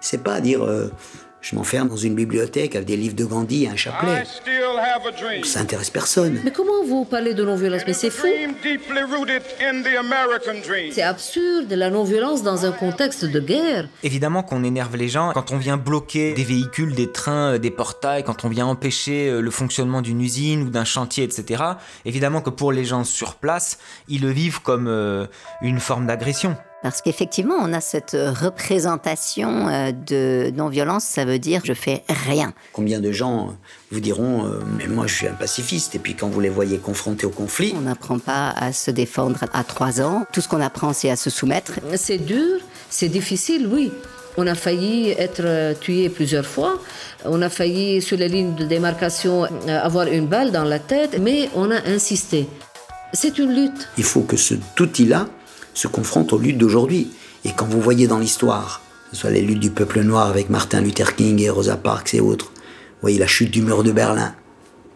C'est pas dire euh, je m'enferme dans une bibliothèque avec des livres de Gandhi et un chapelet. Ça intéresse personne. Mais comment vous parlez de non-violence? Mais c'est fou. C'est absurde, la non-violence dans un contexte de guerre. Évidemment qu'on énerve les gens quand on vient bloquer des véhicules, des trains, des portails, quand on vient empêcher euh, le fonctionnement d'une usine ou d'un chantier, etc. Évidemment que pour les gens sur place, ils le vivent comme euh, une forme d'agression. Parce qu'effectivement, on a cette représentation euh, de non-violence, ça veut dire je fais rien. Combien de gens vous diront euh, mais moi je suis un pacifiste et puis quand vous les voyez confrontés au conflit, On n'apprend pas à se défendre à trois ans. Tout ce qu'on apprend, c'est à se soumettre. C'est dur, c'est difficile, oui. On a failli être euh, tué plusieurs fois. On a failli, sur les lignes de démarcation, avoir une balle dans la tête, mais on a insisté. C'est une lutte. il faut que cet outil-là se confronte aux luttes d'aujourd'hui. Et quand vous voyez dans l'histoire, que ce soit les luttes du peuple noir avec Martin Luther King et Rosa Parks et autres, vous voyez la chute du mur de Berlin,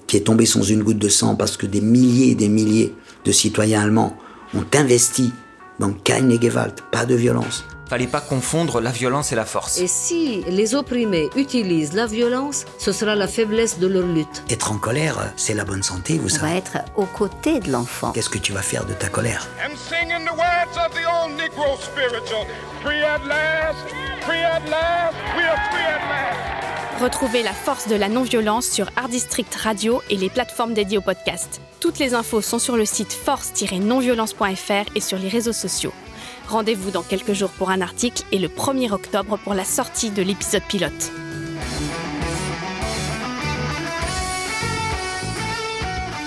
qui est tombée sans une goutte de sang parce que des milliers et des milliers de citoyens allemands ont investi dans keine Gewalt, pas de violence. Fallait pas confondre la violence et la force. Et si les opprimés utilisent la violence, ce sera la faiblesse de leur lutte. Être en colère, c'est la bonne santé, vous On va savez. être aux côtés de l'enfant. Qu'est-ce que tu vas faire de ta colère and singing the words of the old Negro spiritual. Free at last, free at last, we are free at last. Retrouvez la force de la non-violence sur Art District Radio et les plateformes dédiées au podcast. Toutes les infos sont sur le site force-nonviolence.fr et sur les réseaux sociaux. Rendez-vous dans quelques jours pour un article et le 1er octobre pour la sortie de l'épisode pilote.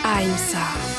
Ahimsa.